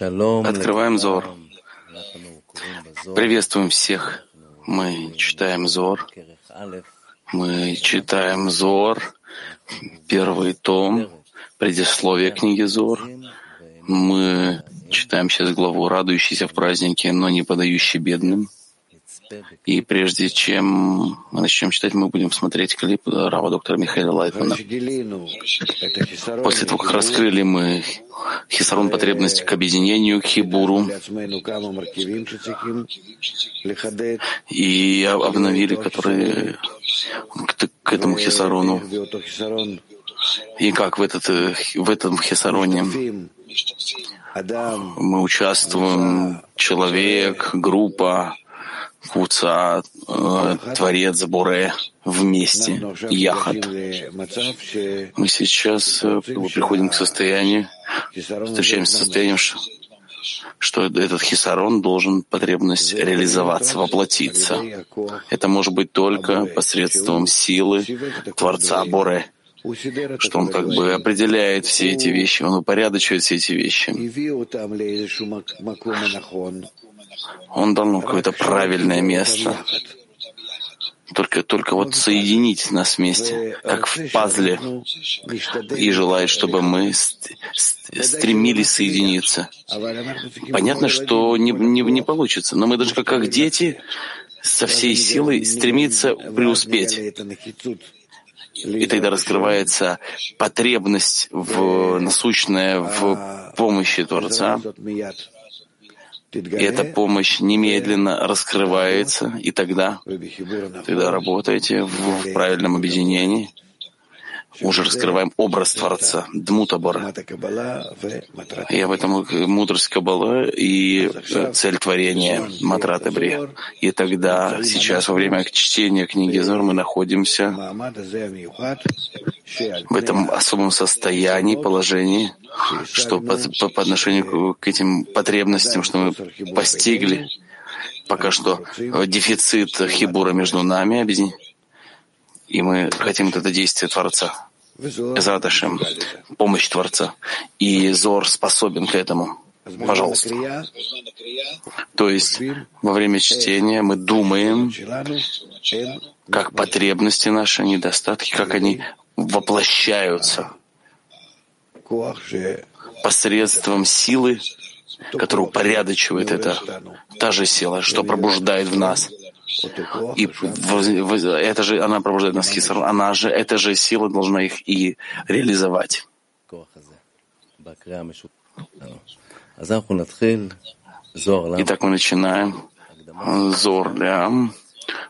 Открываем Зор. Приветствуем всех. Мы читаем Зор. Мы читаем Зор, первый том, предисловие книги Зор. Мы читаем сейчас главу «Радующийся в празднике, но не подающий бедным». И прежде чем мы начнем читать, мы будем смотреть клип Рава доктора Михаила Лайтмана. После того, как раскрыли мы хисарон потребности к объединению, к хибуру, и обновили, которые к, к этому хисарону. И как в, этот, в этом хисароне мы участвуем, человек, группа, Куца, э, Творец, Буре вместе, Яхат. Мы сейчас э, приходим к состоянию, встречаемся с состоянием, что, что этот хисарон должен потребность реализоваться, воплотиться. Это может быть только посредством силы Творца Боре, что он как бы определяет все эти вещи, он упорядочивает все эти вещи он дал нам какое-то правильное место. Только, только вот соединить нас вместе, как в пазле, и желает, чтобы мы стремились соединиться. Понятно, что не, не, не получится, но мы даже как, как дети со всей силой стремиться преуспеть. И тогда раскрывается потребность в насущная в помощи Творца, и эта помощь немедленно раскрывается, и тогда, тогда работаете в правильном объединении, уже раскрываем образ Творца, Дмутабора. И об этом мудрость Каббала и цель творения Матратабри. И тогда, сейчас, во время чтения книги Зор, мы находимся в этом особом состоянии, положении, что по, по, по отношению к этим потребностям, что мы постигли, пока что дефицит хибура между нами, и мы хотим это действие Творца. Эзраташем, помощь Творца. И Зор способен к этому. Пожалуйста. То есть во время чтения мы думаем, как потребности наши, недостатки, как они воплощаются посредством силы, которая упорядочивает это, та же сила, что пробуждает в нас. И это же она пробуждает нас хисар, она же, эта же сила должна их и реализовать. Итак, мы начинаем. Зор Лям,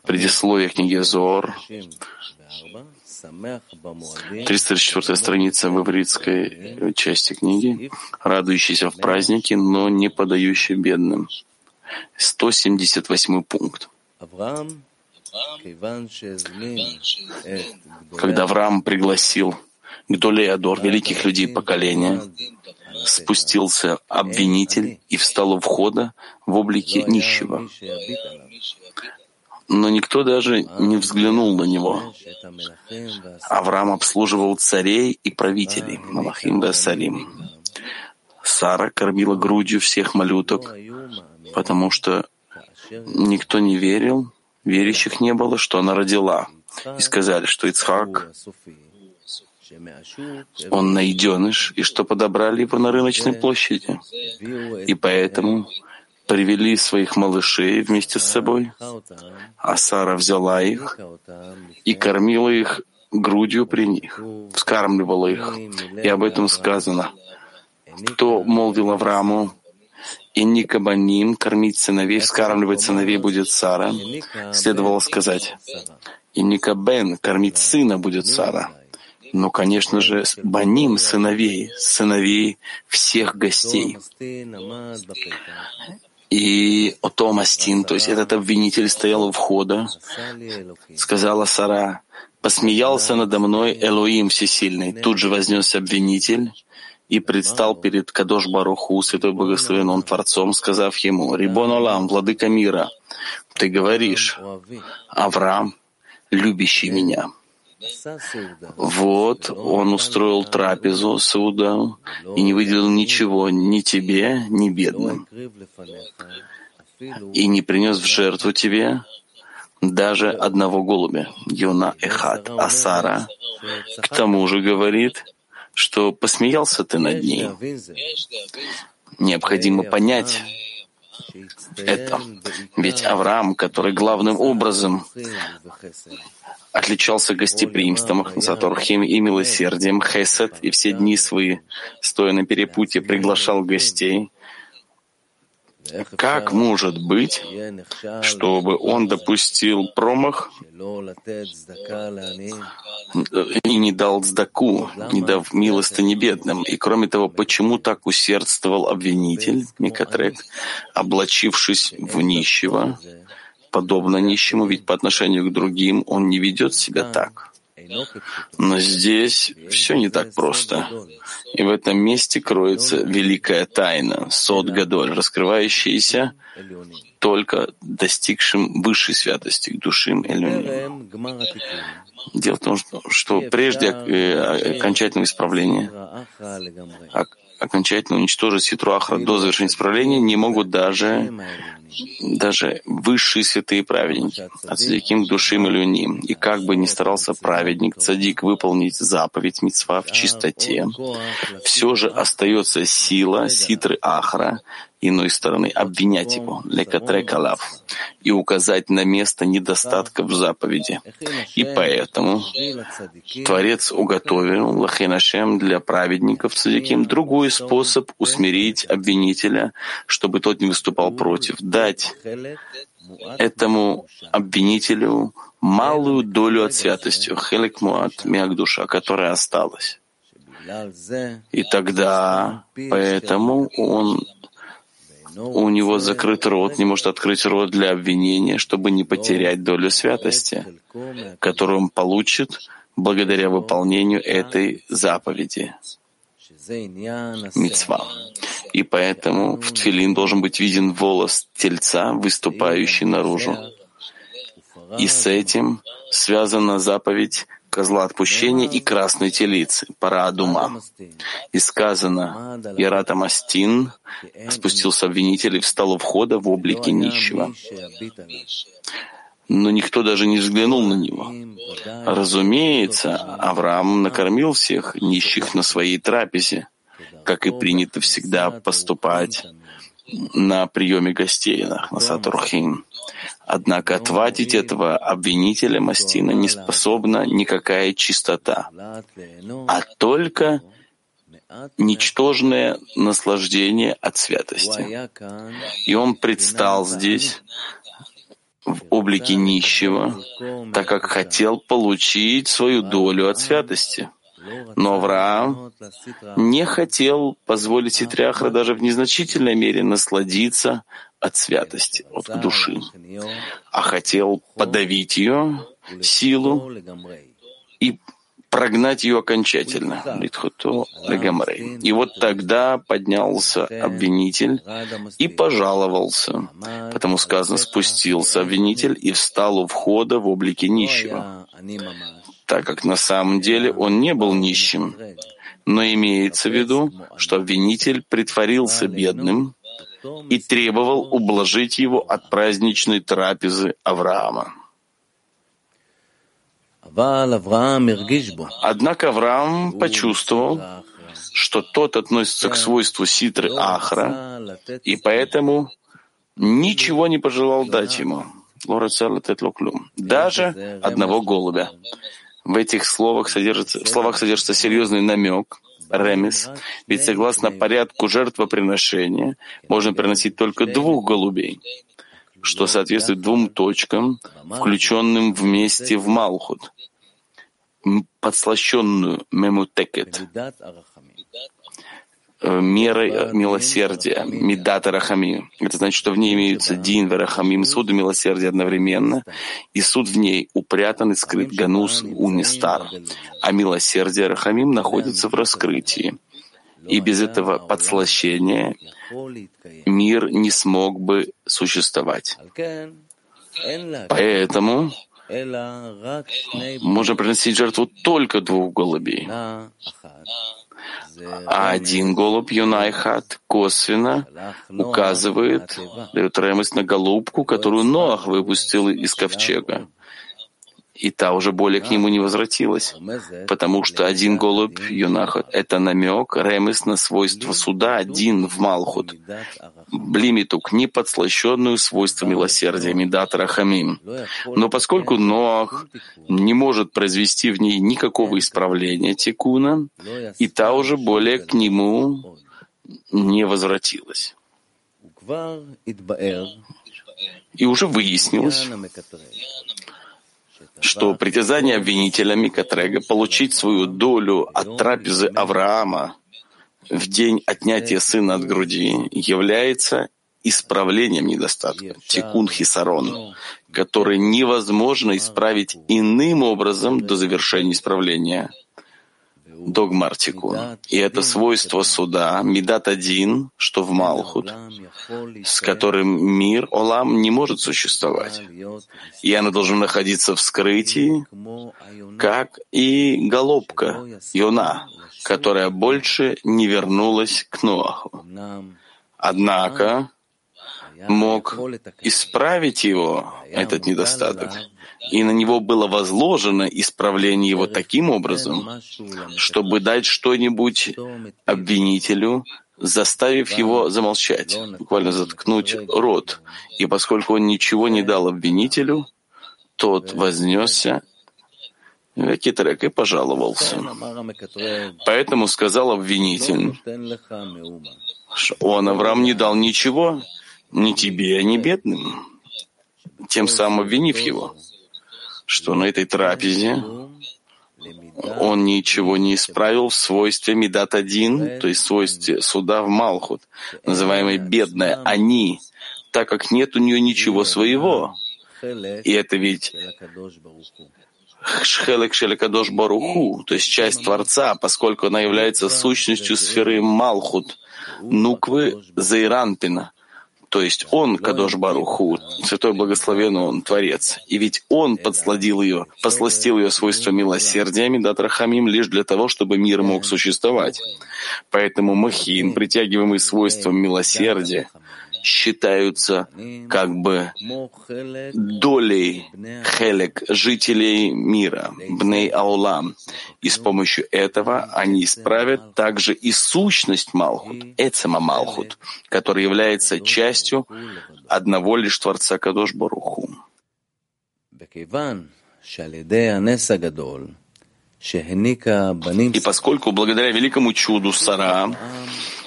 предисловие книги Зор, 304 страница в ивритской части книги, радующийся в празднике, но не подающий бедным. 178 пункт. Когда Авраам пригласил Гдолеадор, великих людей поколения, спустился обвинитель и встал у входа в облике нищего. Но никто даже не взглянул на него. Авраам обслуживал царей и правителей, Малахим Басарим. Сара кормила грудью всех малюток, потому что никто не верил, верящих не было, что она родила. И сказали, что Ицхак, он найденыш, и что подобрали его на рыночной площади. И поэтому привели своих малышей вместе с собой, а Сара взяла их и кормила их грудью при них, вскармливала их. И об этом сказано. Кто молвил Аврааму, и Никабаним кормить сыновей, вскармливать сыновей будет Сара, следовало сказать, и Никабен кормить сына будет Сара. Но, конечно же, баним сыновей, сыновей всех гостей. И Отомастин, то есть этот обвинитель стоял у входа, сказала Сара, посмеялся надо мной Элоим Всесильный. Тут же вознесся обвинитель и предстал перед Кадош Баруху, Святой Благословен Он Творцом, сказав ему, «Рибон Олам, Владыка мира, ты говоришь, Авраам, любящий меня». Вот он устроил трапезу, суда, и не выделил ничего ни тебе, ни бедным, и не принес в жертву тебе даже одного голубя, Юна Эхат, а Сара к тому же говорит, что посмеялся ты над ней. Необходимо понять это. Ведь Авраам, который главным образом отличался гостеприимством, Заторхим и милосердием, Хесед, и все дни свои, стоя на перепутье, приглашал гостей, как может быть, чтобы он допустил промах и не дал цдаку, не дав милостыни бедным? И кроме того, почему так усердствовал обвинитель, Микатрек, облачившись в нищего, подобно нищему, ведь по отношению к другим он не ведет себя так? Но здесь все не так просто. И в этом месте кроется великая тайна, сот Гадоль, раскрывающаяся только достигшим высшей святости, к душим Элюним. Дело в том, что прежде э, окончательного исправления, окончательно уничтожить Ситруахра до завершения исправления не могут даже даже высшие святые праведники, от цадиким к душим или ним. И как бы ни старался праведник, цадик, выполнить заповедь митцва в чистоте, все же остается сила ситры ахра, иной стороны, обвинять его, лекатрекалав, и указать на место недостатка в заповеди. И поэтому Творец уготовил Лахинашем для праведников цадиким другой способ усмирить обвинителя, чтобы тот не выступал против, дать этому обвинителю малую долю от святости, хелек муат, душа, которая осталась. И тогда, поэтому он у него закрыт рот, не может открыть рот для обвинения, чтобы не потерять долю святости, которую он получит благодаря выполнению этой заповеди. Мицва. И поэтому в тфилин должен быть виден волос тельца, выступающий наружу. И с этим связана заповедь козла отпущения и красной телицы, пара. И сказано, Ярата Мастин спустился обвинитель и встал у входа в облике нищего. Но никто даже не взглянул на него. Разумеется, Авраам накормил всех нищих на своей трапезе, как и принято всегда поступать на приеме гостей на Сатурхин. Однако отвадить этого обвинителя Мастина не способна никакая чистота, а только ничтожное наслаждение от святости. И он предстал здесь в облике нищего, так как хотел получить свою долю от святости. Но Авраам не хотел позволить Ситряхра даже в незначительной мере насладиться от святости, от души, а хотел подавить ее силу и прогнать ее окончательно. И вот тогда поднялся обвинитель и пожаловался, потому сказано, спустился обвинитель и встал у входа в облике нищего так как на самом деле он не был нищим. Но имеется в виду, что обвинитель притворился бедным и требовал ублажить его от праздничной трапезы Авраама. Однако Авраам почувствовал, что тот относится к свойству ситры Ахра, и поэтому ничего не пожелал дать ему. Даже одного голубя. В этих словах содержится, в словах содержится серьезный намек, ремис, ведь согласно порядку жертвоприношения можно приносить только двух голубей, что соответствует двум точкам, включенным вместе в Малхут, подслащенную мемутекет, мерой э, милосердия, медата рахамим. Это значит, что в ней имеются дин рахамим, суд и милосердие одновременно, и суд в ней упрятан и скрыт ганус унистар, а милосердие рахамим находится в раскрытии. И без этого подслащения мир не смог бы существовать. Поэтому можно приносить жертву только двух голубей. А один голубь Юнайхат косвенно указывает, дает ремость на голубку, которую Ноах выпустил из ковчега и та уже более к нему не возвратилась, потому что один голубь Юнахот — это намек, ремес на свойство суда один в Малхут, блимитук, не подслащенную свойство милосердия, Медат Рахамим. Но поскольку Ноах не может произвести в ней никакого исправления Тикуна, и та уже более к нему не возвратилась. И уже выяснилось, что притязание обвинителя Микатрега получить свою долю от трапезы Авраама в день отнятия сына от груди является исправлением недостатка, тикун хисарон, который невозможно исправить иным образом до завершения исправления догмартику. И это свойство суда, Медат один, что в Малхут, с которым мир, Олам, не может существовать. И она должна находиться в скрытии, как и голубка, Йона, которая больше не вернулась к Ноаху. Однако мог исправить его, этот недостаток, и на него было возложено исправление его таким образом, чтобы дать что-нибудь обвинителю, заставив его замолчать, буквально заткнуть рот. И поскольку он ничего не дал обвинителю, тот вознесся Китрек и пожаловался. Поэтому сказал обвинитель, он, Авраам, не дал ничего ни тебе, ни бедным, тем самым обвинив его что на этой трапезе он ничего не исправил в свойстве Медат один, то есть в свойстве суда в Малхут, называемой бедная, они, так как нет у нее ничего своего. И это ведь Шхелек Шелекадош Баруху, то есть часть Творца, поскольку она является сущностью сферы Малхут, Нуквы Зайранпина, то есть Он, Кадош Баруху, Святой Благословен Он, Творец. И ведь Он подсладил ее, посластил ее свойства милосердия, Медатрахамим, лишь для того, чтобы мир мог существовать. Поэтому Махин, притягиваемый свойством милосердия, считаются как бы долей хелек жителей мира, бней аулам. И с помощью этого они исправят также и сущность Малхут, Эцема Малхут, который является частью одного лишь Творца Кадош Баруху. И поскольку благодаря великому чуду Сара,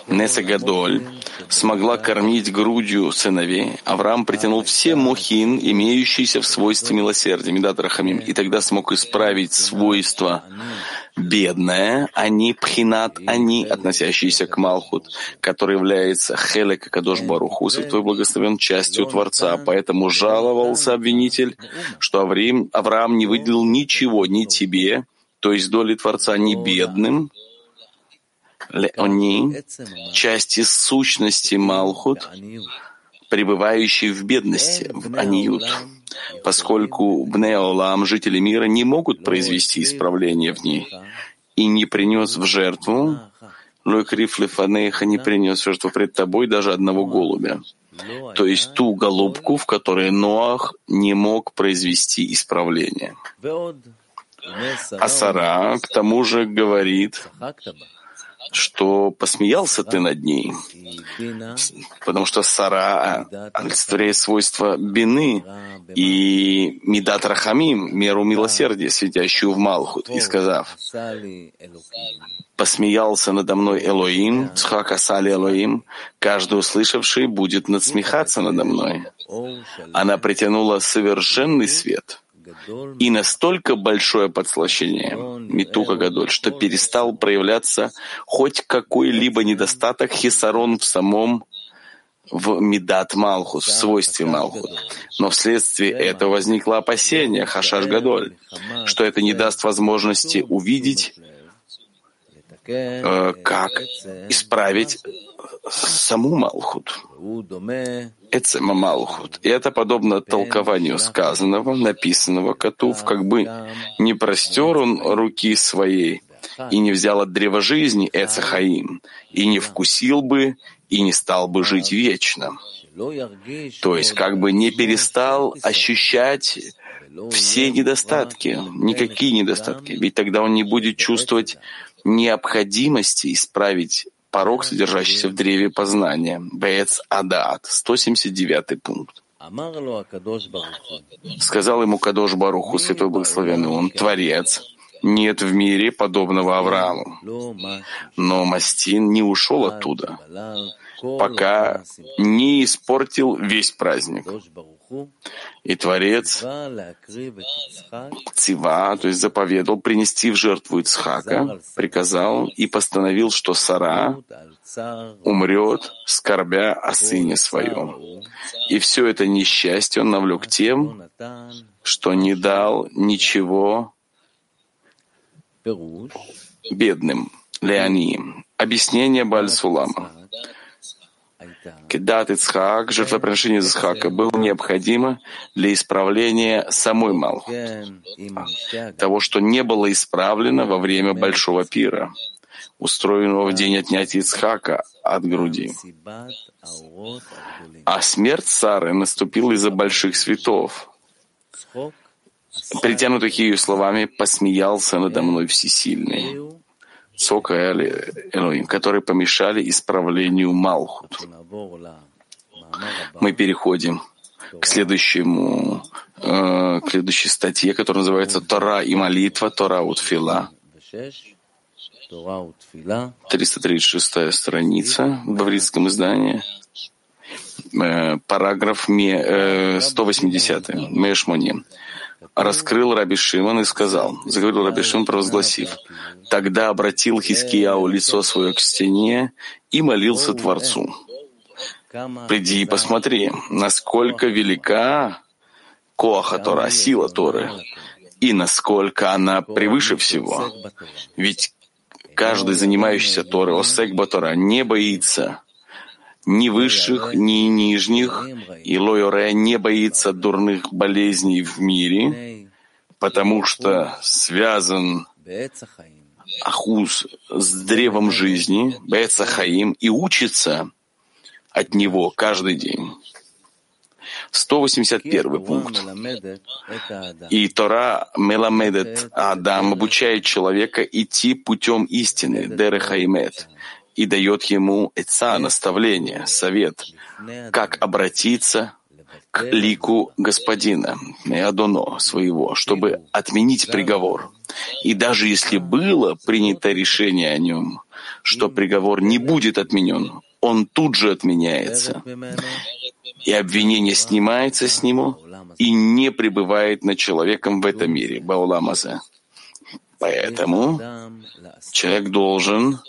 Несагадоль, смогла кормить грудью сыновей, Авраам притянул все мухин, имеющиеся в свойстве милосердия, Медат Рахамим, и тогда смог исправить свойства бедное, они пхинат, они, относящиеся к Малхут, который является хелек Кадош Баруху, святой благословен частью Творца. Поэтому жаловался обвинитель, что Авраам, не выделил ничего ни тебе, то есть доли Творца, ни бедным, Леони, части сущности Малхут, пребывающие в бедности, в Аниют, поскольку Бнеолам, жители мира, не могут произвести исправление в ней, и не принес в жертву, Лойкриф Лефанейха не принес в жертву пред тобой даже одного голубя, то есть ту голубку, в которой Ноах не мог произвести исправление. А Сара, к тому же, говорит, что посмеялся ты над ней, потому что Сара олицетворяет свойства бины и Мидат Рахамим, меру милосердия, светящую в Малхут, и сказав, посмеялся надо мной Элоим, Цхак Асали Элоим, каждый услышавший будет надсмехаться надо мной. Она притянула совершенный свет — и настолько большое подслащение, Митука Гадоль, что перестал проявляться хоть какой-либо недостаток хисарон в самом в Медат Малхус, в свойстве Малхут. Но вследствие этого возникло опасение, Хашаш Гадоль, что это не даст возможности увидеть как исправить саму Малхут. Эцема Малхут. И это подобно толкованию сказанного, написанного Катув, как бы не простер он руки своей и не взял от древа жизни Эцехаим, и не вкусил бы, и не стал бы жить вечно. То есть как бы не перестал ощущать все недостатки, никакие недостатки, ведь тогда он не будет чувствовать необходимости исправить порог, содержащийся в древе познания. Бец Адат, 179 пункт. Сказал ему Кадош Баруху, Святой Благословенный, он Творец. Нет в мире подобного Аврааму. Но Мастин не ушел оттуда, пока не испортил весь праздник. И Творец Цива, то есть заповедал принести в жертву Ицхака, приказал и постановил, что Сара умрет, скорбя о сыне своем. И все это несчастье он навлек тем, что не дал ничего бедным, Леонием. Объяснение Бальсулама. Кедат Ицхак, жертвоприношение Ицхака, было необходимо для исправления самой Малхут, того, что не было исправлено во время Большого пира, устроенного в день отнятия Ицхака от груди. А смерть Сары наступила из-за больших светов. Притянутых ее словами, посмеялся надо мной всесильный. Сока Элоим, которые помешали исправлению Малхут. Мы переходим к следующему, э, к следующей статье, которая называется «Тора и молитва, Тора Утфила». 336 страница в еврейском издании, э, параграф 180, э, Мешмони раскрыл Раби Шимон и сказал, заговорил Раби Шимон, провозгласив, тогда обратил Хискияу лицо свое к стене и молился Творцу. Приди и посмотри, насколько велика Коаха Тора, сила Торы, и насколько она превыше всего. Ведь каждый занимающийся Торой, Осек Батора, не боится ни высших, ни нижних, и Лойоре не боится дурных болезней в мире, потому что связан Ахуз с древом жизни, Бецахаим, и учится от него каждый день. 181 пункт. И Тора Меламедет Адам обучает человека идти путем истины, Дерехаймет, и дает ему эца, наставление, совет, как обратиться к лику господина, Адоно своего, чтобы отменить приговор. И даже если было принято решение о нем, что приговор не будет отменен, он тут же отменяется. И обвинение снимается с него и не пребывает над человеком в этом мире, Бауламаза. Поэтому человек должен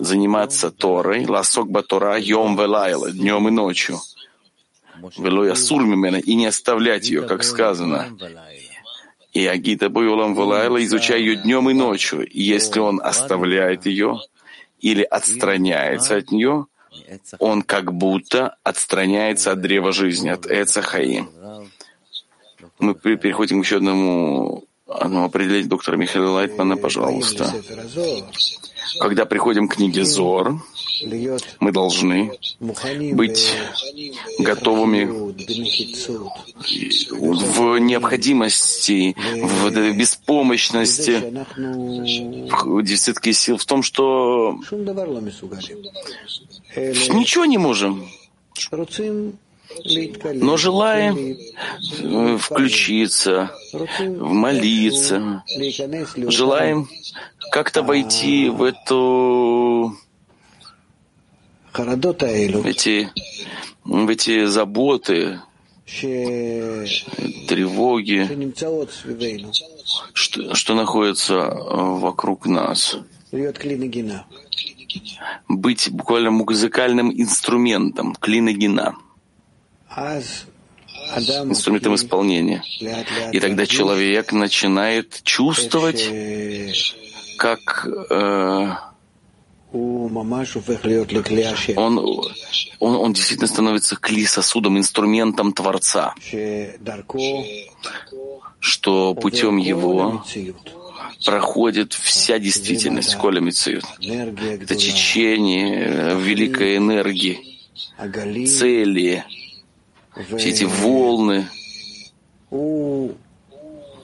заниматься Торой, ласок батора, йом велайла, днем и ночью, велоя сурмимена, и не оставлять ее, как сказано. И Агита Бойолам Валайла, изучая ее днем и ночью. И если он оставляет ее или отстраняется от нее, он как будто отстраняется от древа жизни, от Эца. Мы переходим к еще одному, одному определению доктора Михаила Лайтмана, пожалуйста. Когда приходим к книге Зор, мы должны быть готовыми в необходимости, в беспомощности, в дефицитке сил, в том, что ничего не можем. Но желаем э, включиться, молиться, желаем как-то войти в эту в эти, в эти заботы, тревоги, что, что находится вокруг нас. Быть буквально музыкальным инструментом, клиногена инструментом исполнения. И тогда человек начинает чувствовать, как э, он, он, он действительно становится кли сосудом, инструментом Творца, что путем его проходит вся действительность Коля Мициют. Это течение великой энергии, цели, все эти волны,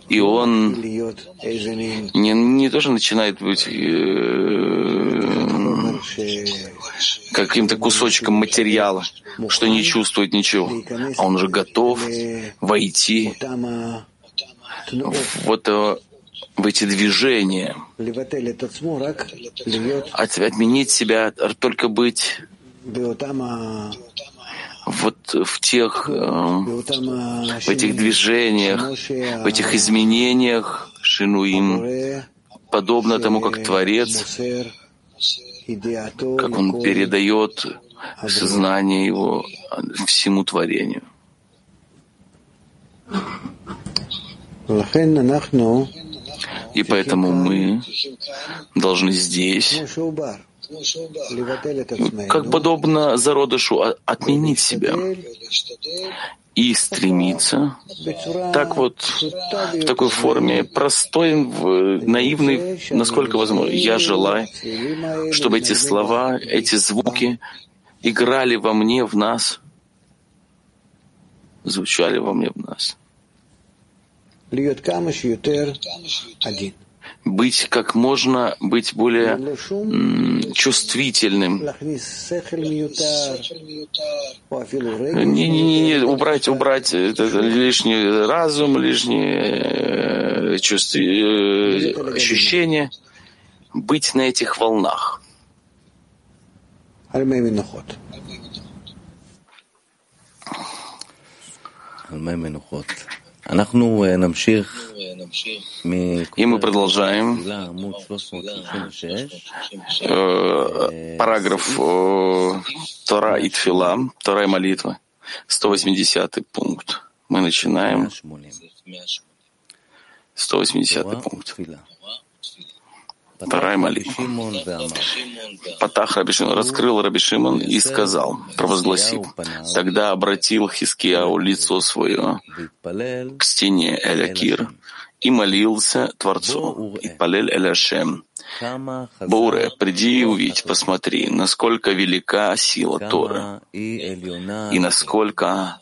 и он не, не тоже начинает быть э, каким-то кусочком материала, что не чувствует ничего, а он уже готов войти вот э, в эти движения, отменить себя, только быть вот в тех, э, в этих движениях, в этих изменениях Шинуим, подобно тому, как Творец, как он передает сознание его всему творению. И поэтому мы должны здесь как подобно зародышу, отменить себя и стремиться. Так вот в такой форме, простой, наивный, насколько возможно. Я желаю, чтобы эти слова, эти звуки играли во мне, в нас, звучали во мне, в нас быть как можно быть более чувствительным. Не, не, не, не, убрать, убрать это, лишний разум, лишние э, чувства, э, ощущения, быть на этих волнах. И мы продолжаем. Э, параграф э, Тора и Тфила, Тора и молитва, 180 пункт. Мы начинаем. 180 пункт. Вторая молитва. Патах Рабишимон раскрыл Рабишимон и сказал, провозгласил, тогда обратил Хискияу лицо свое к стене Элякир и молился Творцу, и палель Эляшем. Буре, приди и увидь, посмотри, насколько велика сила Торы, и насколько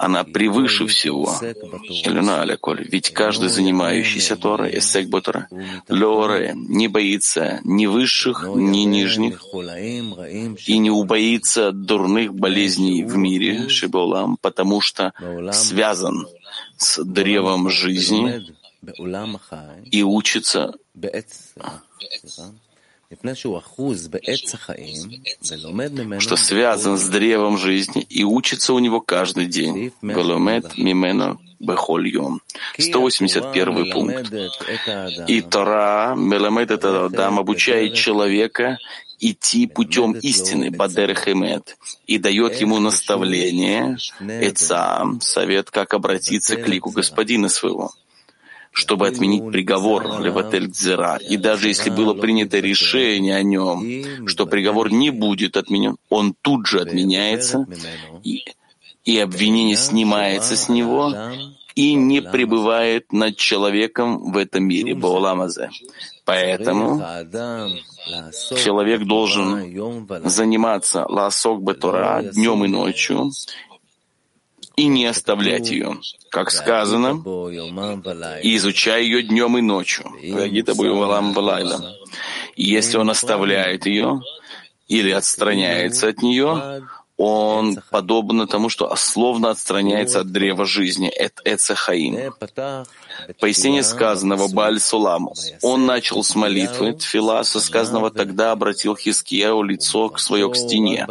она превыше всего. Ведь каждый занимающийся Торой, эсек Ботора, Лоре, не боится ни высших, ни нижних, и не убоится дурных болезней в мире, Шиболам, потому что связан с древом жизни и учится что связан с древом жизни и учится у него каждый день. Веломет мимено бехольем. 181 пункт. И Тора, Меламед это Адам, обучает человека идти путем истины, Бадер Хемет, и дает ему наставление, Эцам, совет, как обратиться к лику господина своего чтобы отменить приговор Леватель Дзера. И даже если было принято решение о нем, что приговор не будет отменен, он тут же отменяется, и, и обвинение снимается с него, и не пребывает над человеком в этом мире, Бауламазе. Поэтому человек должен заниматься ласок Батура днем и ночью, и не оставлять ее. Как сказано, и изучай ее днем и ночью. И если он оставляет ее или отстраняется от нее, он подобно тому, что словно отстраняется от древа жизни, это Эцехаим. Пояснение сказанного Баль Сулам. Он начал с молитвы. Тфила, со сказанного тогда обратил Хискияу лицо к свое к стене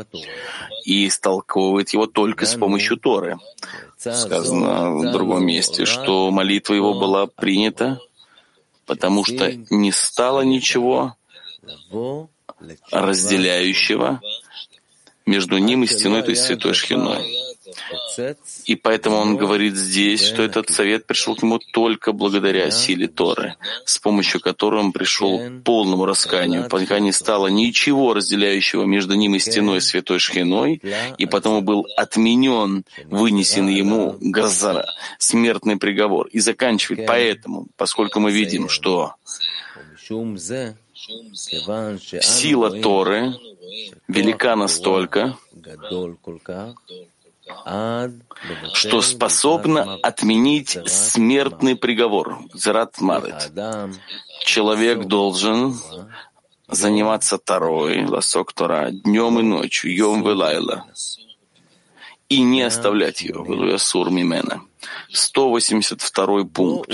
и истолковывает его только с помощью Торы. Сказано в другом месте, что молитва его была принята, потому что не стало ничего разделяющего между ним и стеной, то есть святой Шхиной. И поэтому он говорит здесь, что этот совет пришел к нему только благодаря силе Торы, с помощью которой он пришел к полному раскаянию, пока не стало ничего разделяющего между ним и стеной святой Шхиной, и потому был отменен, вынесен ему Газара, смертный приговор. И заканчивает поэтому, поскольку мы видим, что сила Торы велика настолько, что способна отменить смертный приговор, Зрат Мавет. Человек должен заниматься Тарой, Ласок Тора, днем и ночью, Йом Велайла, и не оставлять ее, Велуясур Мимена. 182 пункт.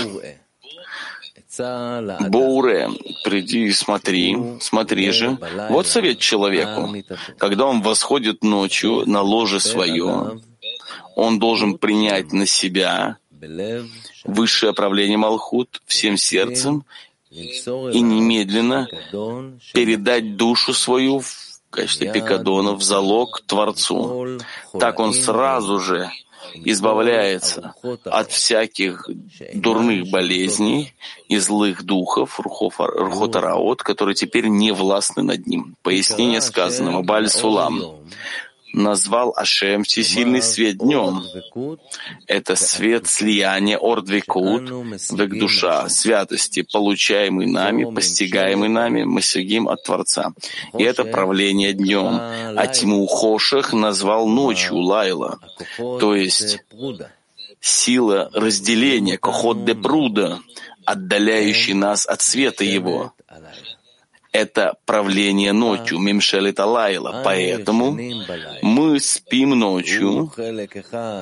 Боуре, приди и смотри, смотри же. Вот совет человеку. Когда он восходит ночью на ложе свое, он должен принять на себя высшее правление Малхут всем сердцем и немедленно передать душу свою в качестве пикадона в залог Творцу. Так он сразу же избавляется от всяких дурных болезней и злых духов, рухотараот, которые теперь не властны над ним. Пояснение сказанного Баль Сулам назвал Ашем всесильный свет днем. Это свет слияния ордвикут, век душа, святости, получаемый нами, постигаемый нами, мы сидим от Творца. И это правление днем. А тьму Хошах назвал ночью Лайла, то есть сила разделения, кохот де пруда, отдаляющий нас от света его это правление ночью, Мимшелит Алайла. Поэтому мы спим ночью,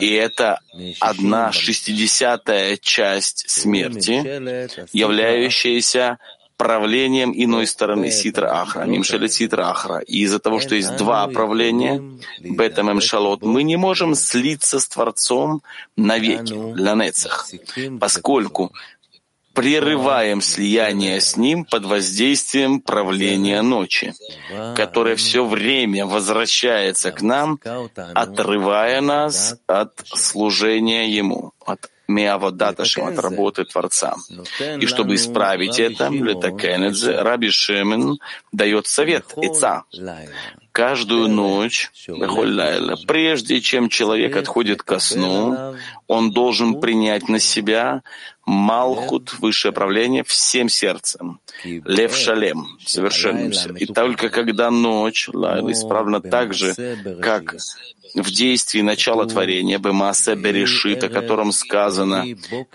и это одна шестидесятая часть смерти, являющаяся правлением иной стороны Ситра Ахра, Мимшелет Ситра Ахра. И из-за того, что есть два правления, Бета Мемшалот, мы не можем слиться с Творцом навеки, для Нецах, поскольку прерываем слияние с ним под воздействием правления ночи, которое все время возвращается к нам, отрывая нас от служения ему, от Меаводаташем, от работы Творца. И чтобы исправить это, Летакенедзе, Раби Шемен дает совет, Ица, каждую ночь, прежде чем человек отходит ко сну, он должен принять на себя Малхут, высшее правление, всем сердцем. Лев Шалем, совершенным сердцем. И только когда ночь, Лайла, исправна так же, как в действии начала творения, Бемасе Берешит, о котором сказано,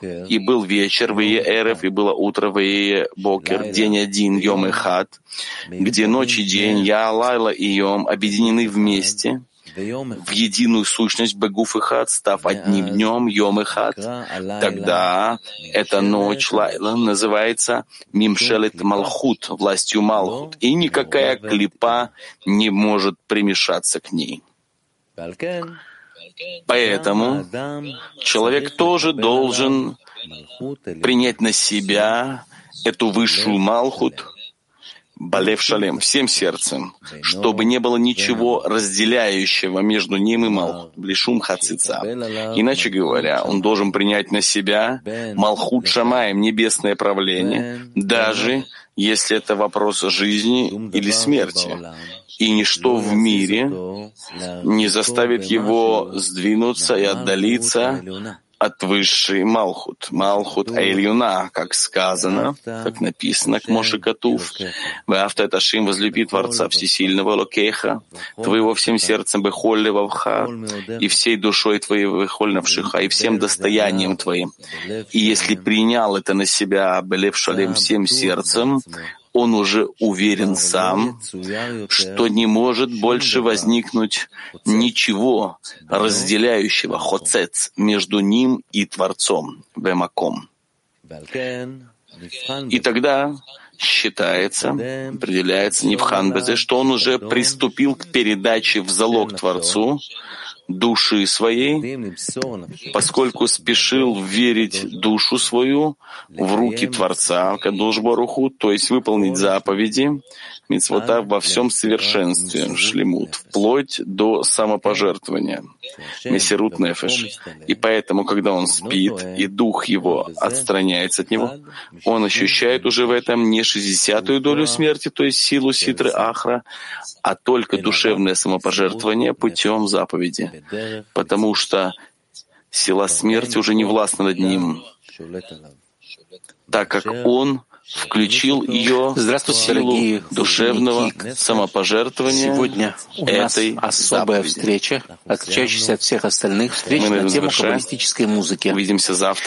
«И был вечер, в Эрев, и было утро, в Бокер, день один, Йом и Хат, где ночь и день, Я, Лайла и Йом объединены вместе, в единую сущность Бегуф и Хат, став одним днем Йом и Хат, тогда эта ночь Лайла называется Мимшелет Малхут, властью Малхут, и никакая клипа не может примешаться к ней. Поэтому человек тоже должен принять на себя эту высшую Малхут, Балев Шалем, всем сердцем, чтобы не было ничего разделяющего между ним и Малхут, Блишум Хацица. Иначе говоря, он должен принять на себя Малхут Шамаем, небесное правление, даже если это вопрос жизни или смерти. И ничто в мире не заставит его сдвинуться и отдалиться от высшей Малхут. Малхут Эйлюна, как сказано, как написано к Моше Катув. Вафта Ташим возлюби Творца Всесильного Локеха, твоего всем сердцем Бехолли Вавха, и всей душой твоей Бехоль и всем достоянием твоим. И если принял это на себя Белев Шалем всем сердцем, он уже уверен сам, что не может больше возникнуть ничего разделяющего хоцец между ним и Творцом, Бемаком. И тогда считается, определяется Нивхан Безе, что он уже приступил к передаче в залог Творцу души своей, поскольку спешил верить душу свою в руки Творца, Кадуш Баруху, то есть выполнить заповеди, митцвота во всем совершенстве, шлемут, вплоть до самопожертвования. Мессирут Нефеш. И поэтому, когда он спит, и дух его отстраняется от него, он ощущает уже в этом не шестидесятую долю смерти, то есть силу Ситры Ахра, а только душевное самопожертвование путем заповеди. Потому что сила смерти уже не властна над ним, так как он включил ее Здравствуйте, силу дорогие душевного самопожертвования Сегодня у нас этой особая встреча, отличающаяся от всех остальных встреч Мы на тему каббалистической музыки. Увидимся завтра.